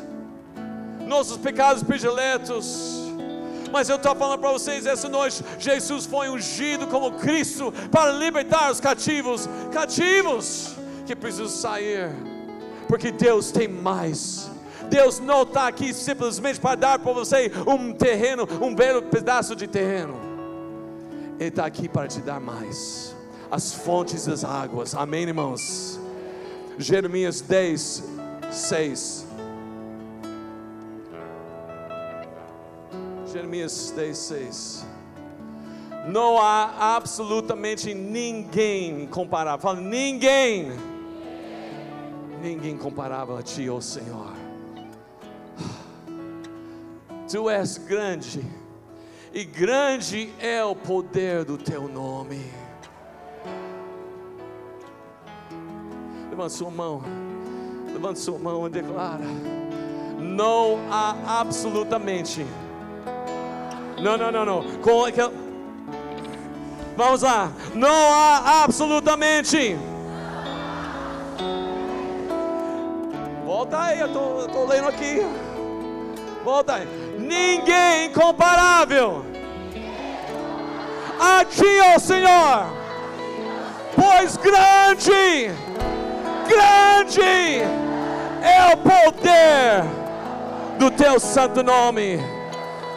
nossos pecados prediletos. Mas eu estou falando para vocês essa noite: Jesus foi ungido como Cristo para libertar os cativos, cativos que precisam sair, porque Deus tem mais. Deus não está aqui simplesmente para dar para você um terreno, um belo pedaço de terreno. Ele está aqui para te dar mais. As fontes das águas. Amém, irmãos? Jeremias 10, 6. Jeremias 10, 6. Não há absolutamente ninguém comparável. Fala, ninguém. Ninguém comparável a ti, ó oh Senhor. Tu és grande, e grande é o poder do teu nome. Levante sua mão. Levante sua mão e declara: Não há absolutamente. Não, não, não, não. Com. Vamos lá. Não há absolutamente. Volta aí, eu estou lendo aqui. Volta aí. Ninguém comparável a ti, ó Senhor, pois grande grande é o poder do teu santo nome.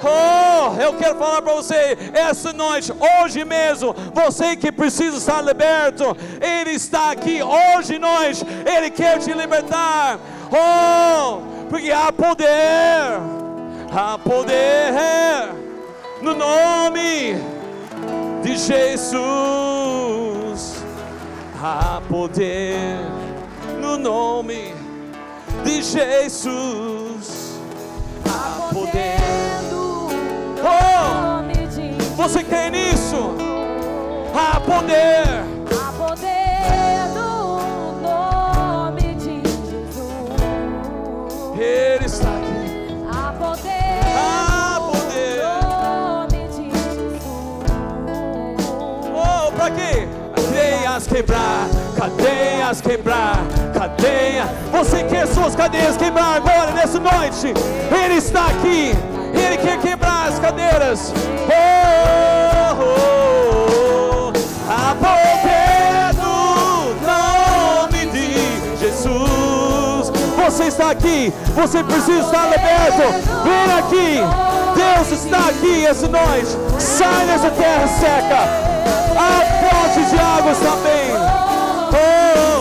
Oh, eu quero falar para você essa noite, hoje mesmo, você que precisa estar liberto, Ele está aqui hoje noite, Ele quer te libertar. Oh, porque há poder, há poder no nome de Jesus, há poder no nome de Jesus. Há poder. Oh, você crê nisso? Há poder. Há poder no nome de Jesus. Ele está cadeias quebrar cadeia. Você quer suas cadeias quebrar agora, nessa noite? Ele está aqui. Ele quer quebrar as cadeiras. Oh, oh, oh. A poder do nome de Jesus. você está aqui, você precisa estar liberto. Vem aqui. Deus está aqui essa noite. Sai dessa terra seca. Há fontes de águas também. Oh,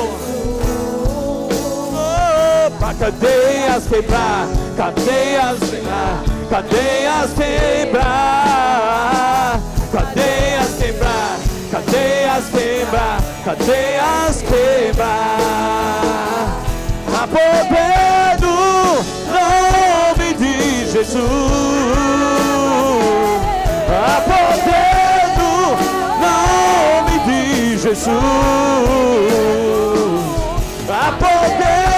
cadeias quebrar, cadeias quebrar, cadeias quebrar, cadeias quebrar, cadeias quebrar, cadeias quebrar. Há poder no nome de Jesus. Há poder no nome de Jesus. Há poder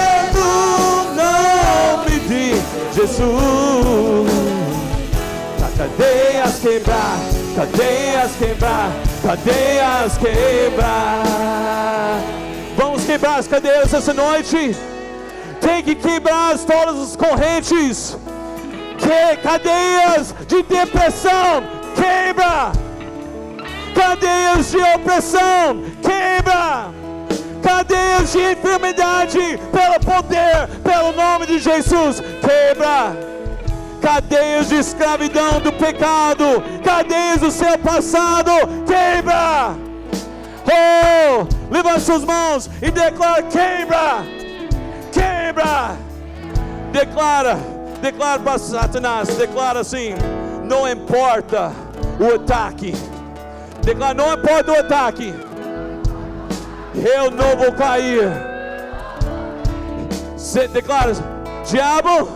Jesus. Pra cadeias quebrar, cadeias quebrar, cadeias quebrar. Vamos quebrar as cadeias essa noite. Tem que quebrar todas as correntes. Que cadeias de depressão, quebra. Cadeias de opressão, quebra. Cadeias de enfermidade, pelo poder, pelo nome de Jesus, quebra. Cadeias de escravidão do pecado, cadeias do seu passado, quebra. Oh, levante suas mãos e declara: quebra, quebra. Declara, declara para Satanás, declara assim: não importa o ataque, declara: não importa o ataque, eu não vou cair. Você declara: diabo,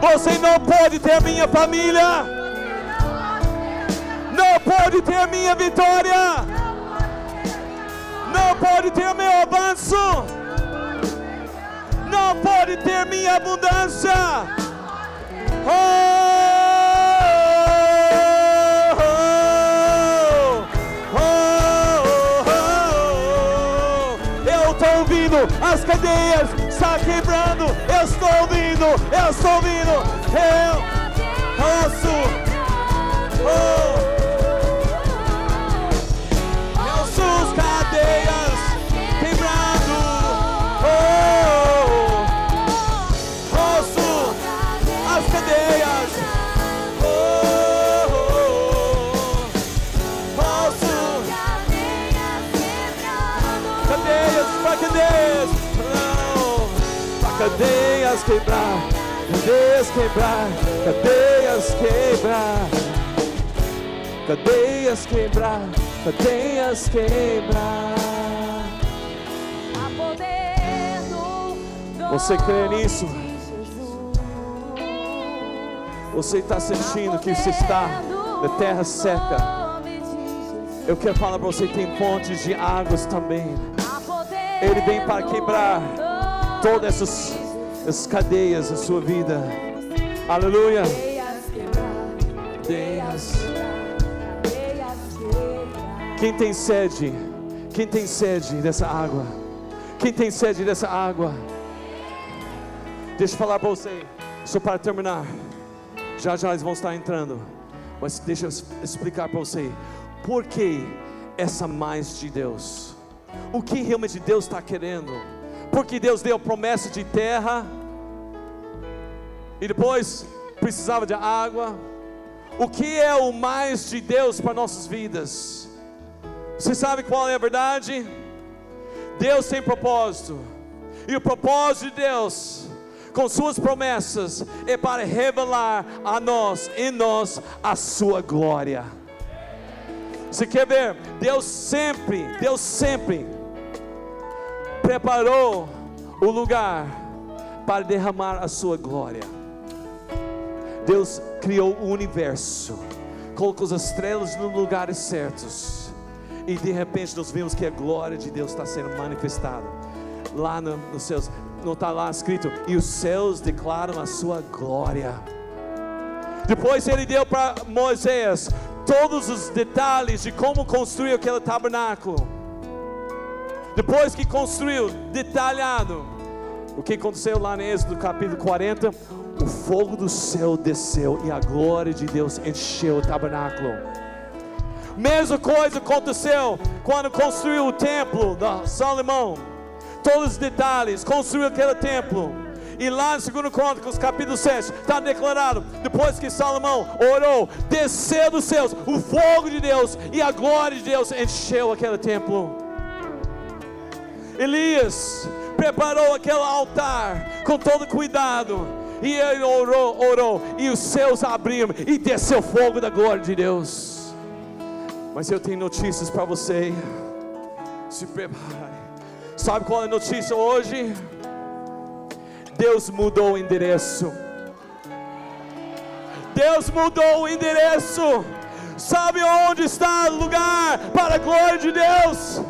você não pode ter minha família, não pode ter minha vitória não pode ter meu avanço, não pode ter minha abundância. Oh, Eu estou ouvindo, eu estou ouvindo. Eu posso. Oh. Cadeias quebrar, cadeias quebrar, cadeias quebrar. Cadeias quebrar, cadeias quebrar. Você crê nisso? Você está sentindo que você está na terra seca. Eu quero falar para você que tem fontes de águas também. Ele vem para quebrar Todas essas, Essas cadeias da sua vida. Aleluia. Cadeias quebrar. Quem tem sede? Quem tem sede dessa água? Quem tem sede dessa água? Deixa eu falar para você, só para terminar. Já já eles vão estar entrando. Mas deixa eu explicar para você. Por que essa mais de Deus? O que realmente Deus está querendo? Porque Deus deu promessa de terra. E depois precisava de água. O que é o mais de Deus para nossas vidas? Você sabe qual é a verdade? Deus tem propósito. E o propósito de Deus, com suas promessas, é para revelar a nós, em nós, a sua glória. Você quer ver? Deus sempre, Deus sempre preparou o lugar para derramar a sua glória. Deus criou o universo, colocou as estrelas nos lugares certos, e de repente nós vimos que a glória de Deus está sendo manifestada lá no- nos céus. Não está lá escrito, e os céus declaram a sua glória. Depois ele deu para Moisés todos os detalhes de como construir aquele tabernáculo. Depois que construiu, detalhado, o que aconteceu lá no Êxodo capítulo 40? O fogo do céu desceu e a glória de Deus encheu o tabernáculo. Mesma coisa aconteceu quando construiu o templo de Salomão. Todos os detalhes, construiu aquele templo. E lá em 2 Crônicas, capítulo 7, está declarado: depois que Salomão orou, desceu dos céus o fogo de Deus e a glória de Deus encheu aquele templo. Elias preparou aquele altar com todo cuidado. E ele orou, orou, e os céus abriram e desceu fogo da glória de Deus. Mas eu tenho notícias para você. Se prepare. Sabe qual é a notícia hoje? Deus mudou o endereço. Deus mudou o endereço. Sabe onde está o lugar para a glória de Deus?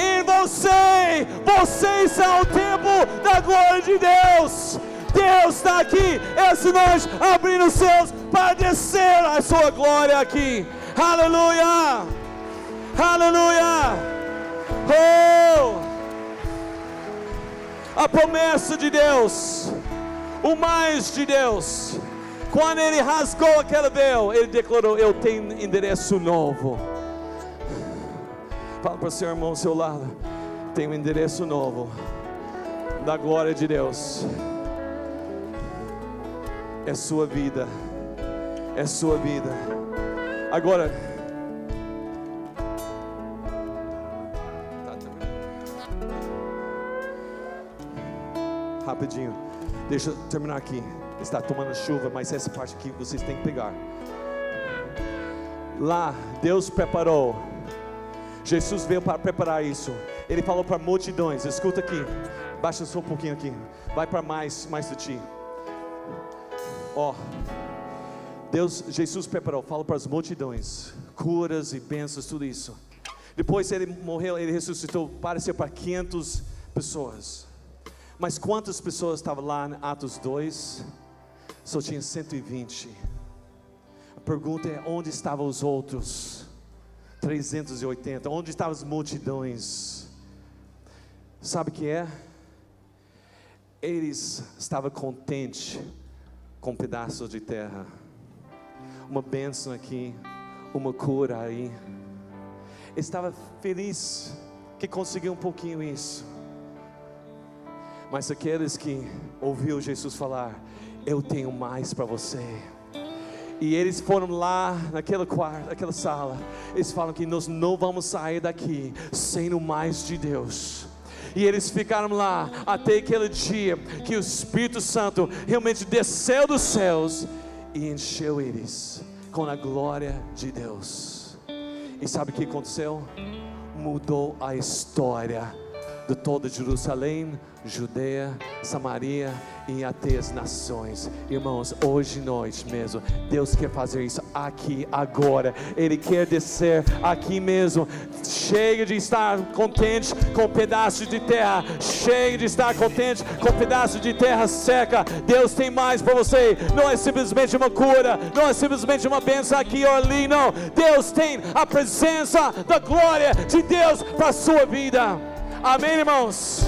Em você. Você está o templo da glória de Deus. Deus está aqui essa noite abrindo os céus para descer a sua glória aqui. Aleluia! Aleluia! Oh! A promessa de Deus, o mais de Deus. Quando ele rasgou aquele véu, ele declarou: Eu tenho endereço novo. Fala para o seu irmão ao seu lado: Tem um endereço novo da glória de Deus. É sua vida, é sua vida. Agora, Tá terminando. rapidinho, deixa eu terminar aqui. Está tomando chuva, mas essa parte aqui vocês têm que pegar. Lá, Deus preparou. Jesus veio para preparar isso. Ele falou para multidões. Escuta aqui. Baixa só um pouquinho aqui. Vai para mais, mais de ti. Ó. Deus, Jesus preparou. Fala para as multidões. Curas e bênçãos, tudo isso. Depois ele morreu, ele ressuscitou. Pareceu para 500 pessoas. Mas quantas pessoas estavam lá em Atos 2? Só tinha 120. A pergunta é: onde estavam os outros? 380. Onde estavam as multidões? Sabe o que é? Eles estavam contentes com um pedaço de terra, uma bênção aqui, uma cura aí. Estava feliz que conseguiu um pouquinho isso. Mas aqueles que ouviu Jesus falar, eu tenho mais para você. E eles foram lá naquele quarto, naquela sala. Eles falam que nós não vamos sair daqui sem o mais de Deus. E eles ficaram lá até aquele dia que o Espírito Santo realmente desceu dos céus e encheu eles com a glória de Deus. E sabe o que aconteceu? Mudou a história de toda Jerusalém, Judeia, Samaria e até as nações. Irmãos, hoje noite mesmo, Deus quer fazer isso aqui, agora. Ele quer descer aqui mesmo. Chega de estar contente com pedaços de terra. Chega de estar contente com pedaços de terra seca. Deus tem mais para você. Não é simplesmente uma cura, não é simplesmente uma bênção aqui ou ali, não. Deus tem a presença da glória de Deus para a sua vida. Amém, irmãos?